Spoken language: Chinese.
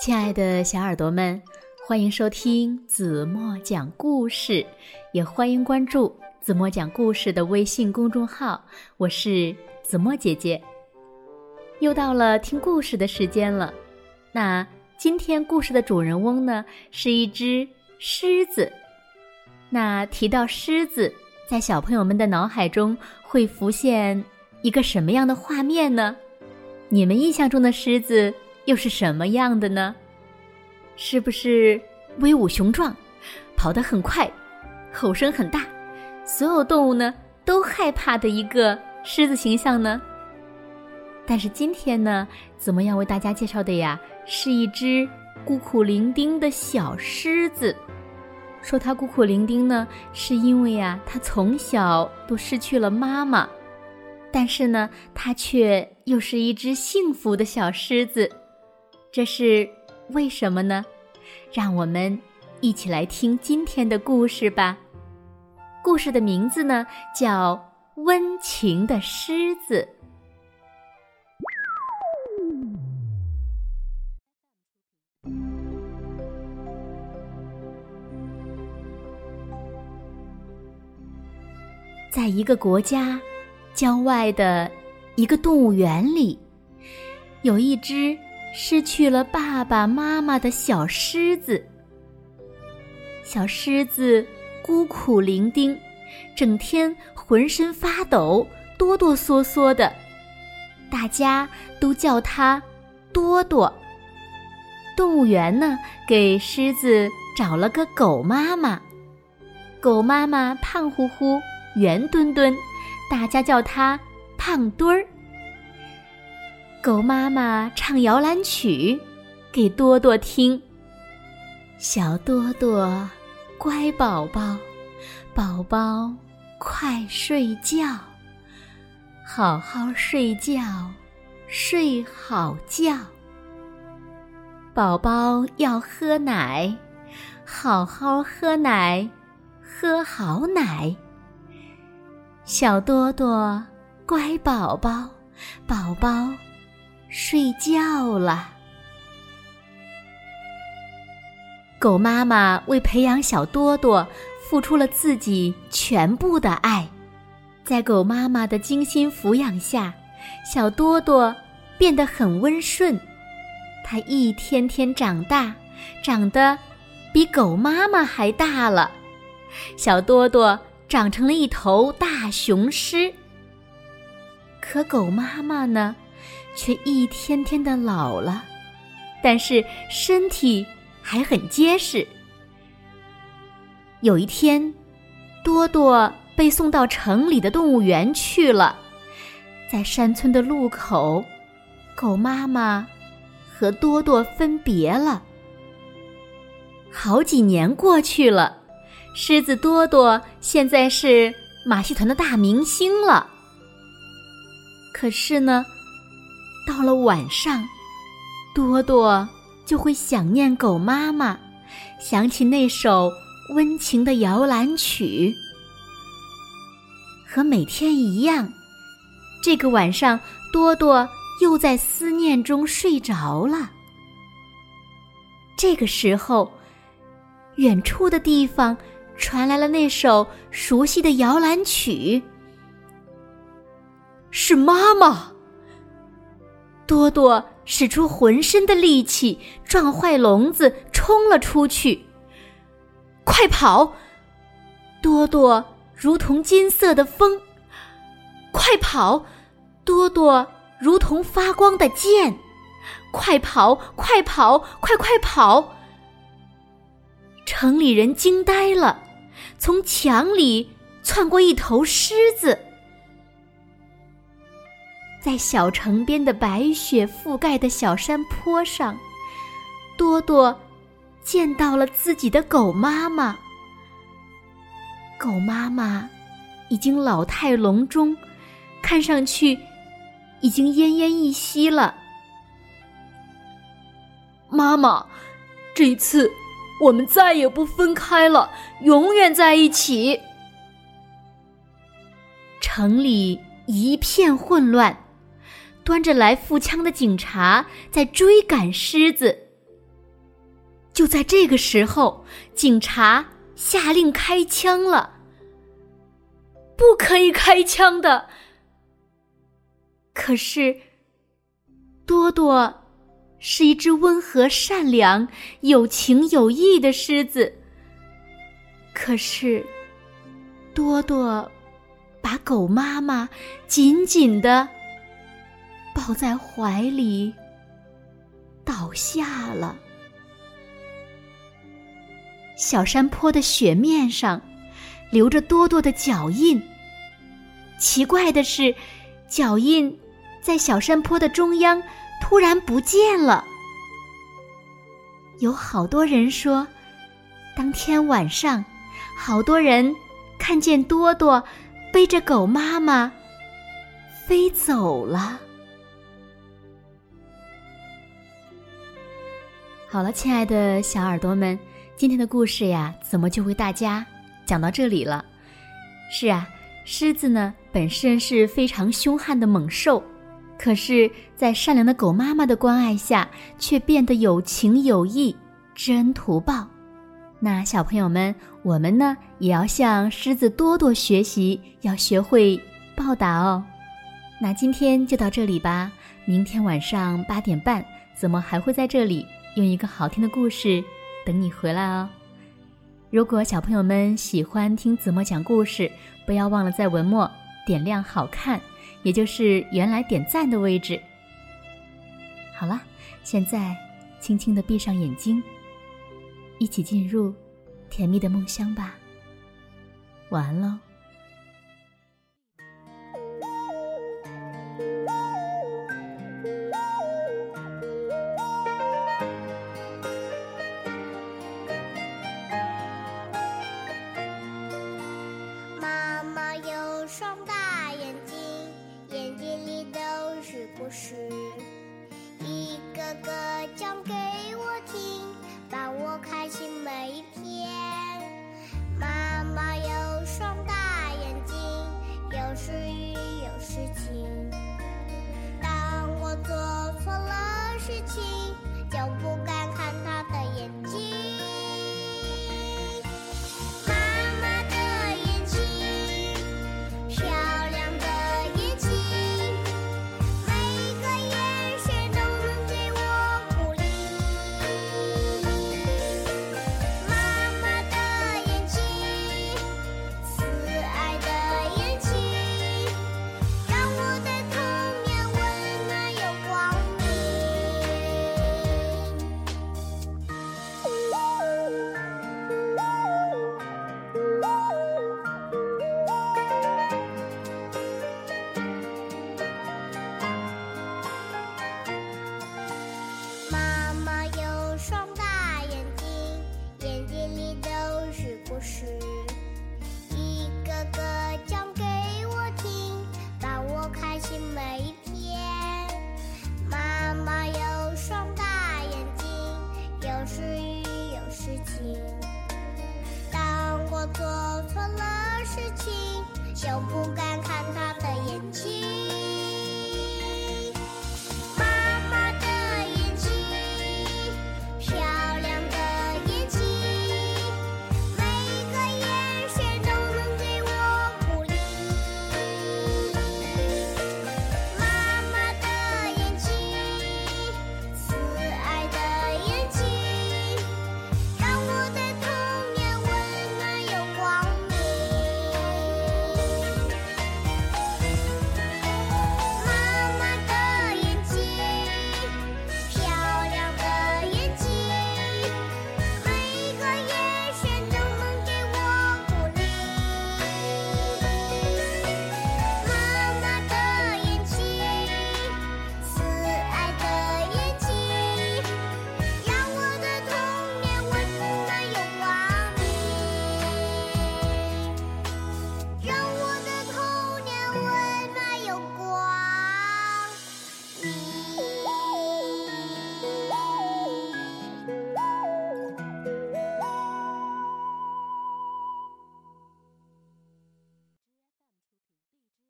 亲爱的小耳朵们，欢迎收听子墨讲故事，也欢迎关注子墨讲故事的微信公众号。我是子墨姐姐。又到了听故事的时间了。那今天故事的主人翁呢，是一只狮子。那提到狮子，在小朋友们的脑海中会浮现一个什么样的画面呢？你们印象中的狮子又是什么样的呢？是不是威武雄壮，跑得很快，吼声很大，所有动物呢都害怕的一个狮子形象呢？但是今天呢，怎么样为大家介绍的呀？是一只孤苦伶仃的小狮子。说它孤苦伶仃呢，是因为呀，它从小都失去了妈妈。但是呢，它却又是一只幸福的小狮子，这是为什么呢？让我们一起来听今天的故事吧。故事的名字呢，叫《温情的狮子》。在一个国家。郊外的一个动物园里，有一只失去了爸爸妈妈的小狮子。小狮子孤苦伶仃，整天浑身发抖，哆哆嗦嗦的，大家都叫它多多。动物园呢，给狮子找了个狗妈妈，狗妈妈胖乎乎，圆墩墩。大家叫它胖墩儿。狗妈妈唱摇篮曲给多多听。小多多，乖宝宝，宝宝快睡觉，好好睡觉，睡好觉。宝宝要喝奶，好好喝奶，喝好奶。小多多，乖宝宝，宝宝睡觉了。狗妈妈为培养小多多，付出了自己全部的爱。在狗妈妈的精心抚养下，小多多变得很温顺。它一天天长大，长得比狗妈妈还大了。小多多。长成了一头大雄狮，可狗妈妈呢，却一天天的老了，但是身体还很结实。有一天，多多被送到城里的动物园去了，在山村的路口，狗妈妈和多多分别了。好几年过去了。狮子多多现在是马戏团的大明星了。可是呢，到了晚上，多多就会想念狗妈妈，想起那首温情的摇篮曲。和每天一样，这个晚上，多多又在思念中睡着了。这个时候，远处的地方。传来了那首熟悉的摇篮曲，是妈妈。多多使出浑身的力气，撞坏笼子，冲了出去。快跑！多多如同金色的风，快跑！多多如同发光的剑，快跑！快跑！快快跑！城里人惊呆了。从墙里窜过一头狮子，在小城边的白雪覆盖的小山坡上，多多见到了自己的狗妈妈。狗妈妈已经老态龙钟，看上去已经奄奄一息了。妈妈，这次。我们再也不分开了，永远在一起。城里一片混乱，端着来腹枪的警察在追赶狮子。就在这个时候，警察下令开枪了。不可以开枪的。可是，多多是一只温和、善良、有情有义的狮子。可是，多多把狗妈妈紧紧的抱在怀里，倒下了。小山坡的雪面上留着多多的脚印。奇怪的是，脚印在小山坡的中央突然不见了。有好多人说，当天晚上，好多人看见多多背着狗妈妈飞走了。好了，亲爱的小耳朵们，今天的故事呀，怎么就为大家讲到这里了？是啊。狮子呢，本身是非常凶悍的猛兽，可是，在善良的狗妈妈的关爱下，却变得有情有义、知恩图报。那小朋友们，我们呢，也要向狮子多多学习，要学会报答哦。那今天就到这里吧，明天晚上八点半，怎么还会在这里用一个好听的故事等你回来哦？如果小朋友们喜欢听子墨讲故事，不要忘了在文末点亮“好看”，也就是原来点赞的位置。好了，现在轻轻的闭上眼睛，一起进入甜蜜的梦乡吧。晚安喽。事情，